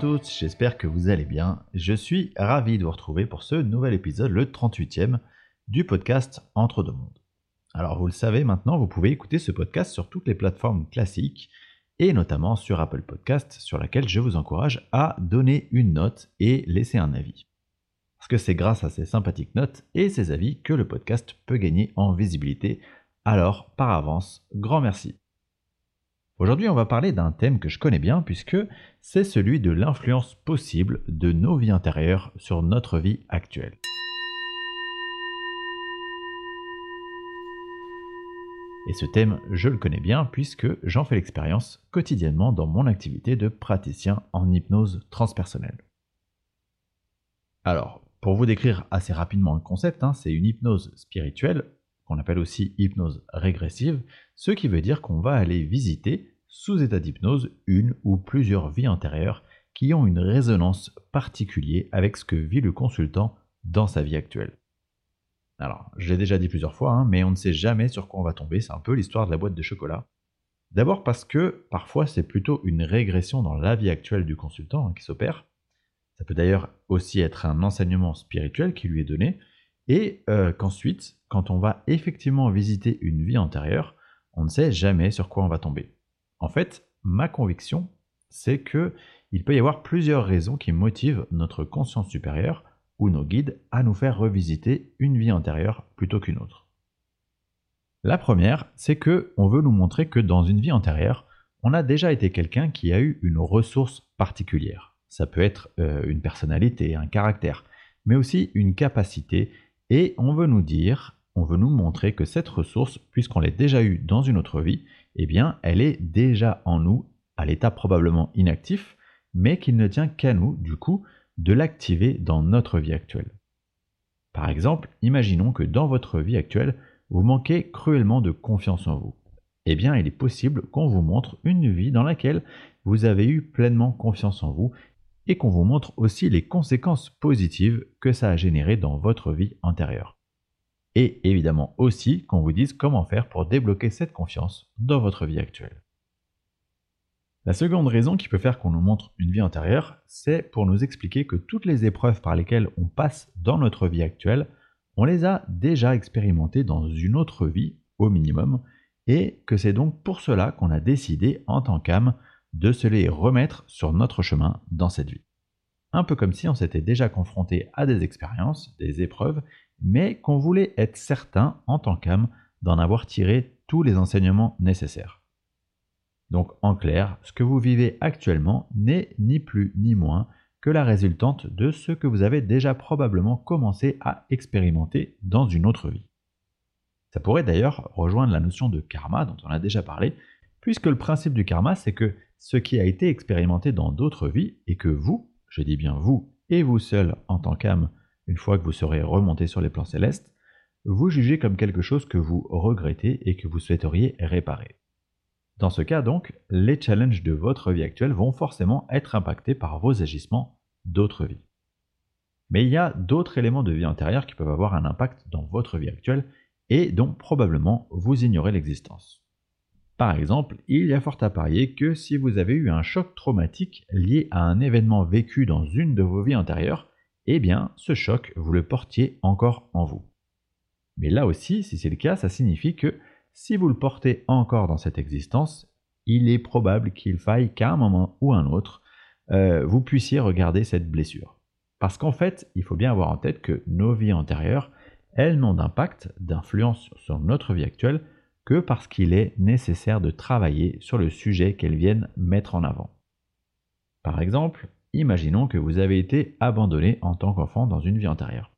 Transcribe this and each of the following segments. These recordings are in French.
Tous, j'espère que vous allez bien. Je suis ravi de vous retrouver pour ce nouvel épisode, le 38e du podcast Entre deux mondes. Alors vous le savez maintenant, vous pouvez écouter ce podcast sur toutes les plateformes classiques et notamment sur Apple Podcast sur laquelle je vous encourage à donner une note et laisser un avis. Parce que c'est grâce à ces sympathiques notes et ces avis que le podcast peut gagner en visibilité. Alors, par avance, grand merci. Aujourd'hui, on va parler d'un thème que je connais bien puisque c'est celui de l'influence possible de nos vies intérieures sur notre vie actuelle. Et ce thème, je le connais bien puisque j'en fais l'expérience quotidiennement dans mon activité de praticien en hypnose transpersonnelle. Alors, pour vous décrire assez rapidement le concept, hein, c'est une hypnose spirituelle, qu'on appelle aussi hypnose régressive, ce qui veut dire qu'on va aller visiter, sous état d'hypnose, une ou plusieurs vies antérieures qui ont une résonance particulière avec ce que vit le consultant dans sa vie actuelle. Alors, je l'ai déjà dit plusieurs fois, hein, mais on ne sait jamais sur quoi on va tomber, c'est un peu l'histoire de la boîte de chocolat. D'abord parce que parfois c'est plutôt une régression dans la vie actuelle du consultant hein, qui s'opère. Ça peut d'ailleurs aussi être un enseignement spirituel qui lui est donné, et euh, qu'ensuite, quand on va effectivement visiter une vie antérieure, on ne sait jamais sur quoi on va tomber. En fait, ma conviction, c'est que il peut y avoir plusieurs raisons qui motivent notre conscience supérieure ou nos guides à nous faire revisiter une vie antérieure plutôt qu'une autre. La première, c'est que on veut nous montrer que dans une vie antérieure, on a déjà été quelqu'un qui a eu une ressource particulière. Ça peut être euh, une personnalité, un caractère, mais aussi une capacité, et on veut nous dire, on veut nous montrer que cette ressource, puisqu'on l'a déjà eue dans une autre vie, eh bien, elle est déjà en nous, à l'état probablement inactif, mais qu'il ne tient qu'à nous, du coup, de l'activer dans notre vie actuelle. Par exemple, imaginons que dans votre vie actuelle, vous manquez cruellement de confiance en vous. Eh bien, il est possible qu'on vous montre une vie dans laquelle vous avez eu pleinement confiance en vous et qu'on vous montre aussi les conséquences positives que ça a généré dans votre vie antérieure. Et évidemment aussi qu'on vous dise comment faire pour débloquer cette confiance dans votre vie actuelle. La seconde raison qui peut faire qu'on nous montre une vie antérieure, c'est pour nous expliquer que toutes les épreuves par lesquelles on passe dans notre vie actuelle, on les a déjà expérimentées dans une autre vie, au minimum, et que c'est donc pour cela qu'on a décidé, en tant qu'âme, de se les remettre sur notre chemin dans cette vie. Un peu comme si on s'était déjà confronté à des expériences, des épreuves, mais qu'on voulait être certain, en tant qu'âme, d'en avoir tiré tous les enseignements nécessaires. Donc en clair, ce que vous vivez actuellement n'est ni plus ni moins que la résultante de ce que vous avez déjà probablement commencé à expérimenter dans une autre vie. Ça pourrait d'ailleurs rejoindre la notion de karma dont on a déjà parlé, puisque le principe du karma, c'est que ce qui a été expérimenté dans d'autres vies, et que vous, je dis bien vous, et vous seul en tant qu'âme, une fois que vous serez remonté sur les plans célestes, vous jugez comme quelque chose que vous regrettez et que vous souhaiteriez réparer. Dans ce cas donc, les challenges de votre vie actuelle vont forcément être impactés par vos agissements d'autres vies. Mais il y a d'autres éléments de vie antérieure qui peuvent avoir un impact dans votre vie actuelle et dont probablement vous ignorez l'existence. Par exemple, il y a fort à parier que si vous avez eu un choc traumatique lié à un événement vécu dans une de vos vies antérieures, eh bien ce choc, vous le portiez encore en vous. Mais là aussi, si c'est le cas, ça signifie que si vous le portez encore dans cette existence, il est probable qu'il faille qu'à un moment ou un autre, euh, vous puissiez regarder cette blessure. Parce qu'en fait, il faut bien avoir en tête que nos vies antérieures, elles n'ont d'impact, d'influence sur notre vie actuelle que parce qu'il est nécessaire de travailler sur le sujet qu'elles viennent mettre en avant. Par exemple, imaginons que vous avez été abandonné en tant qu'enfant dans une vie antérieure.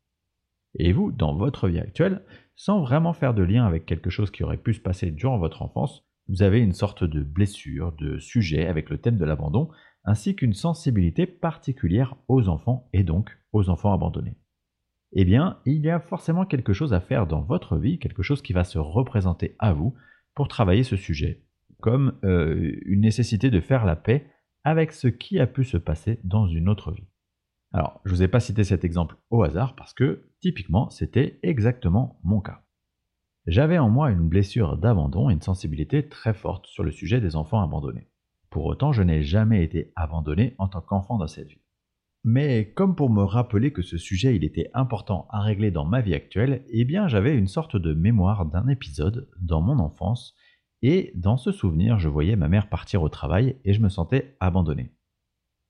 Et vous, dans votre vie actuelle, sans vraiment faire de lien avec quelque chose qui aurait pu se passer durant votre enfance, vous avez une sorte de blessure, de sujet avec le thème de l'abandon, ainsi qu'une sensibilité particulière aux enfants et donc aux enfants abandonnés. Eh bien, il y a forcément quelque chose à faire dans votre vie, quelque chose qui va se représenter à vous pour travailler ce sujet, comme euh, une nécessité de faire la paix avec ce qui a pu se passer dans une autre vie. Alors, je ne vous ai pas cité cet exemple au hasard parce que, typiquement, c'était exactement mon cas. J'avais en moi une blessure d'abandon et une sensibilité très forte sur le sujet des enfants abandonnés. Pour autant, je n'ai jamais été abandonné en tant qu'enfant dans cette vie. Mais comme pour me rappeler que ce sujet il était important à régler dans ma vie actuelle, eh bien j'avais une sorte de mémoire d'un épisode dans mon enfance et dans ce souvenir, je voyais ma mère partir au travail et je me sentais abandonné.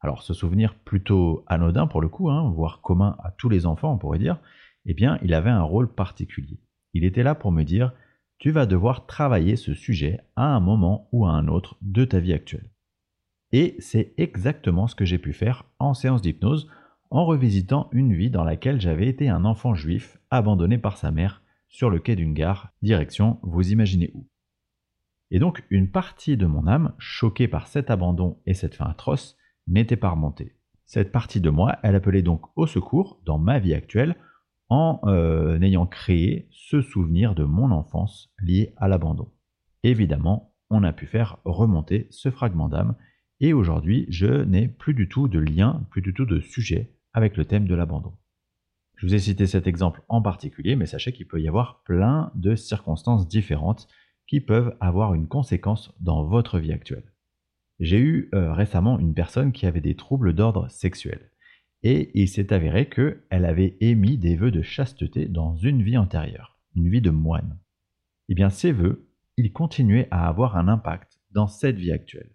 Alors ce souvenir plutôt anodin pour le coup, hein, voire commun à tous les enfants on pourrait dire, eh bien il avait un rôle particulier. Il était là pour me dire tu vas devoir travailler ce sujet à un moment ou à un autre de ta vie actuelle. Et c'est exactement ce que j'ai pu faire en séance d'hypnose en revisitant une vie dans laquelle j'avais été un enfant juif abandonné par sa mère sur le quai d'une gare, direction vous imaginez où. Et donc une partie de mon âme, choquée par cet abandon et cette fin atroce, n'était pas remontée. Cette partie de moi, elle appelait donc au secours dans ma vie actuelle en euh, ayant créé ce souvenir de mon enfance lié à l'abandon. Évidemment, on a pu faire remonter ce fragment d'âme et aujourd'hui, je n'ai plus du tout de lien, plus du tout de sujet avec le thème de l'abandon. Je vous ai cité cet exemple en particulier, mais sachez qu'il peut y avoir plein de circonstances différentes qui peuvent avoir une conséquence dans votre vie actuelle. J'ai eu euh, récemment une personne qui avait des troubles d'ordre sexuel. Et il s'est avéré qu'elle avait émis des vœux de chasteté dans une vie antérieure, une vie de moine. Eh bien, ces vœux, ils continuaient à avoir un impact dans cette vie actuelle.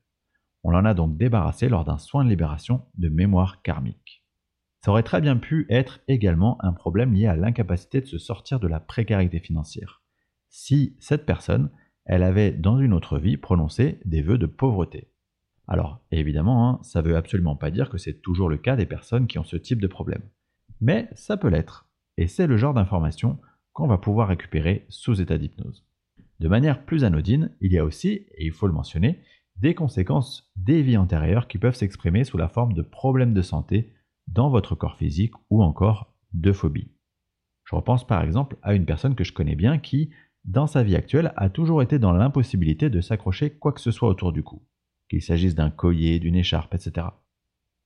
On l'en a donc débarrassé lors d'un soin de libération de mémoire karmique. Ça aurait très bien pu être également un problème lié à l'incapacité de se sortir de la précarité financière. Si cette personne elle avait dans une autre vie prononcé des vœux de pauvreté. Alors, évidemment, hein, ça ne veut absolument pas dire que c'est toujours le cas des personnes qui ont ce type de problème. Mais ça peut l'être, et c'est le genre d'information qu'on va pouvoir récupérer sous état d'hypnose. De manière plus anodine, il y a aussi, et il faut le mentionner, des conséquences des vies antérieures qui peuvent s'exprimer sous la forme de problèmes de santé dans votre corps physique ou encore de phobie. Je repense par exemple à une personne que je connais bien qui, dans sa vie actuelle, a toujours été dans l'impossibilité de s'accrocher quoi que ce soit autour du cou, qu'il s'agisse d'un collier, d'une écharpe, etc.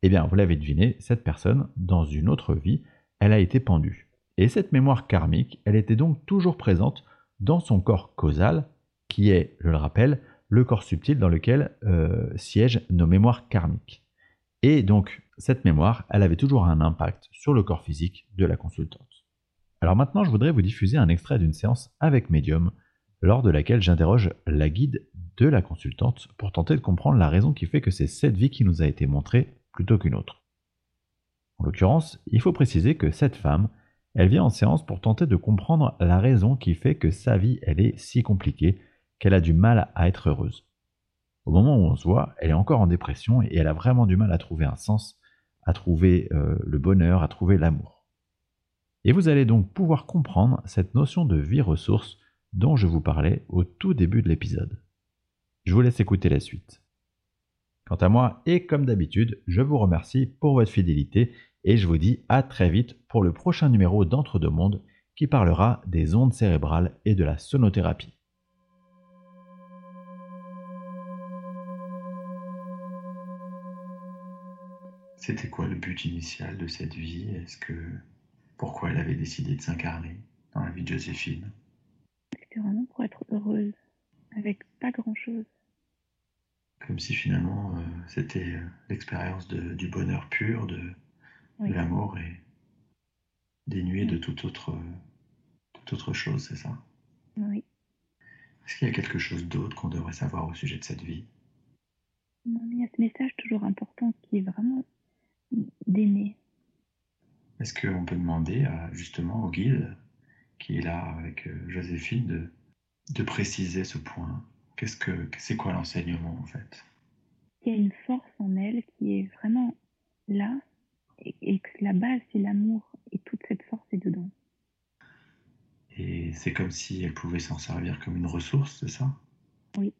Eh bien, vous l'avez deviné, cette personne, dans une autre vie, elle a été pendue. Et cette mémoire karmique, elle était donc toujours présente dans son corps causal, qui est, je le rappelle, le corps subtil dans lequel euh, siègent nos mémoires karmiques. Et donc, cette mémoire, elle avait toujours un impact sur le corps physique de la consultante. Alors maintenant, je voudrais vous diffuser un extrait d'une séance avec Medium, lors de laquelle j'interroge la guide de la consultante pour tenter de comprendre la raison qui fait que c'est cette vie qui nous a été montrée plutôt qu'une autre. En l'occurrence, il faut préciser que cette femme, elle vient en séance pour tenter de comprendre la raison qui fait que sa vie, elle est si compliquée qu'elle a du mal à être heureuse. Au moment où on se voit, elle est encore en dépression et elle a vraiment du mal à trouver un sens, à trouver euh, le bonheur, à trouver l'amour. Et vous allez donc pouvoir comprendre cette notion de vie ressource dont je vous parlais au tout début de l'épisode. Je vous laisse écouter la suite. Quant à moi, et comme d'habitude, je vous remercie pour votre fidélité et je vous dis à très vite pour le prochain numéro d'Entre deux mondes qui parlera des ondes cérébrales et de la sonothérapie. C'était quoi le but initial de cette vie? Est-ce que pourquoi elle avait décidé de s'incarner dans la vie de Joséphine? C'était vraiment pour être heureuse, avec pas grand-chose. Comme si finalement euh, c'était euh, l'expérience du bonheur pur, de, l'amour et dénué de toute autre, toute autre chose, c'est ça? Oui. Est-ce qu'il y a quelque chose d'autre qu'on devrait savoir au sujet de cette vie? Non, il y a ce message toujours important qui est vraiment d'aimer, est-ce qu'on peut demander justement au guide qui est là avec euh, Joséphine de, préciser ce point? Qu'est-ce que c'est quoi l'enseignement en fait? Il y a une force en elle qui est vraiment là et, que la base c'est l'amour et toute cette force est dedans. Et c'est comme si elle pouvait s'en servir comme une ressource, c'est ça? Oui.